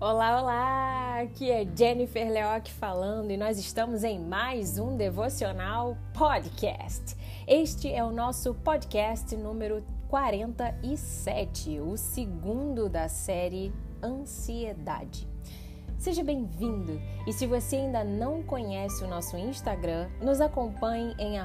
Olá, olá! Aqui é Jennifer Leoc falando e nós estamos em mais um Devocional Podcast. Este é o nosso podcast número 47, o segundo da série Ansiedade. Seja bem-vindo! E se você ainda não conhece o nosso Instagram, nos acompanhe em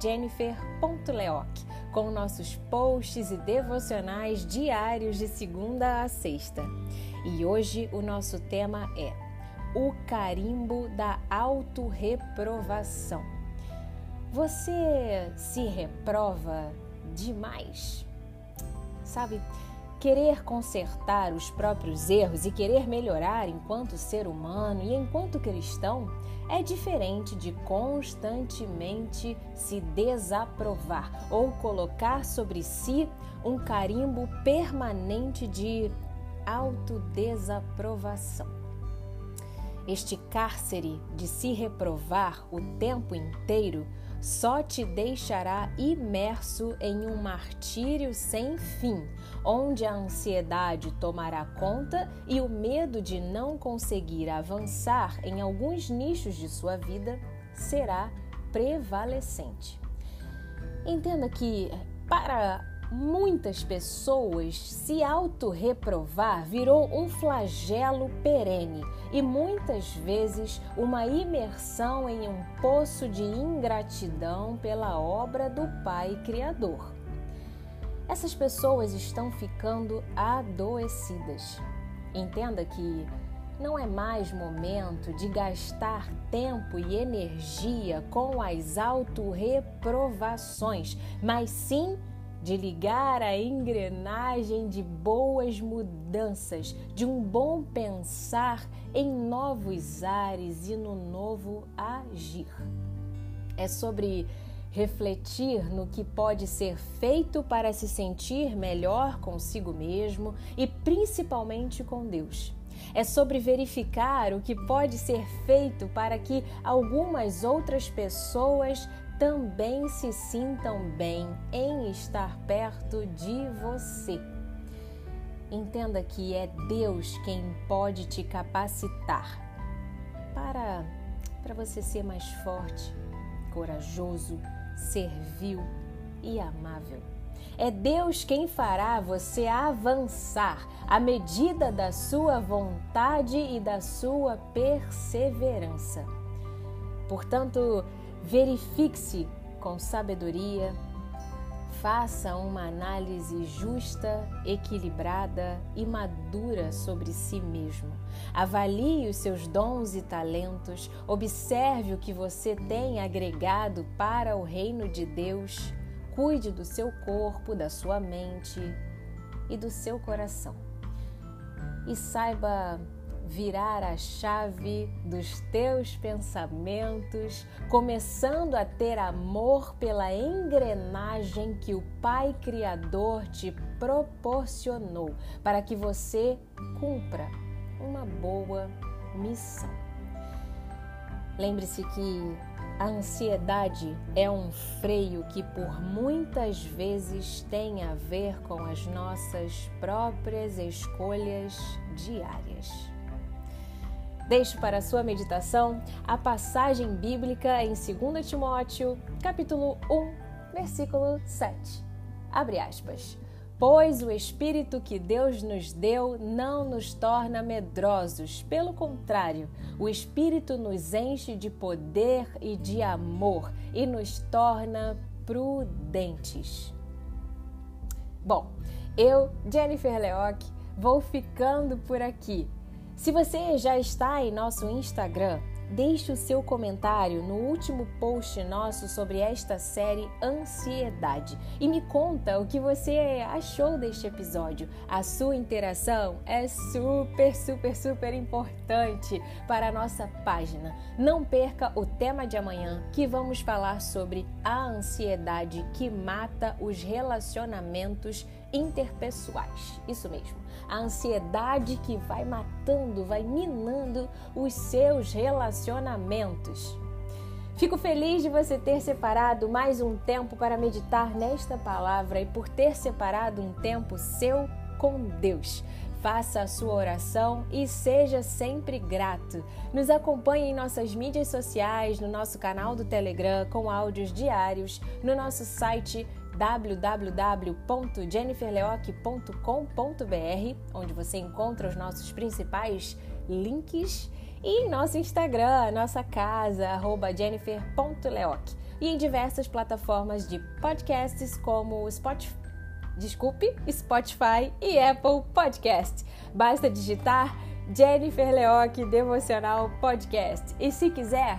jennifer.leoc com nossos posts e devocionais diários de segunda a sexta. E hoje o nosso tema é o carimbo da autorreprovação. Você se reprova demais? Sabe, querer consertar os próprios erros e querer melhorar enquanto ser humano e enquanto cristão é diferente de constantemente se desaprovar ou colocar sobre si um carimbo permanente de autodesaprovação. Este cárcere de se reprovar o tempo inteiro só te deixará imerso em um martírio sem fim, onde a ansiedade tomará conta e o medo de não conseguir avançar em alguns nichos de sua vida será prevalecente. Entenda que, para muitas pessoas, se auto-reprovar virou um flagelo perene e muitas vezes uma imersão em um poço de ingratidão pela obra do Pai Criador. Essas pessoas estão ficando adoecidas. Entenda que não é mais momento de gastar tempo e energia com as auto-reprovações, mas sim de ligar a engrenagem de boas mudanças, de um bom pensar em novos ares e no novo agir. É sobre refletir no que pode ser feito para se sentir melhor consigo mesmo e principalmente com Deus. É sobre verificar o que pode ser feito para que algumas outras pessoas também se sintam bem em estar perto de você. Entenda que é Deus quem pode te capacitar para, para você ser mais forte, corajoso, servil e amável. É Deus quem fará você avançar à medida da sua vontade e da sua perseverança. Portanto, Verifique-se com sabedoria, faça uma análise justa, equilibrada e madura sobre si mesmo. Avalie os seus dons e talentos, observe o que você tem agregado para o reino de Deus, cuide do seu corpo, da sua mente e do seu coração. E saiba virar a chave dos teus pensamentos, começando a ter amor pela engrenagem que o Pai Criador te proporcionou para que você cumpra uma boa missão. Lembre-se que a ansiedade é um freio que por muitas vezes tem a ver com as nossas próprias escolhas diárias. Deixo para sua meditação a passagem bíblica em 2 Timóteo, capítulo 1, versículo 7. Abre aspas. Pois o Espírito que Deus nos deu não nos torna medrosos, pelo contrário, o Espírito nos enche de poder e de amor e nos torna prudentes. Bom, eu, Jennifer Leoc, vou ficando por aqui. Se você já está em nosso Instagram, deixe o seu comentário no último post nosso sobre esta série Ansiedade e me conta o que você achou deste episódio. A sua interação é super, super, super importante para a nossa página. Não perca o tema de amanhã que vamos falar sobre a ansiedade que mata os relacionamentos interpessoais. Isso mesmo, a ansiedade que vai matando, vai minando os seus relacionamentos. Fico feliz de você ter separado mais um tempo para meditar nesta palavra e por ter separado um tempo seu com Deus. Faça a sua oração e seja sempre grato. Nos acompanhe em nossas mídias sociais, no nosso canal do Telegram com áudios diários, no nosso site www.jenniferleoc.com.br, onde você encontra os nossos principais links, e em nosso Instagram, nossa casa, jennifer.leoc, e em diversas plataformas de podcasts como Spotify, desculpe, Spotify e Apple Podcast. Basta digitar Jennifer Leoc Devocional Podcast. E se quiser,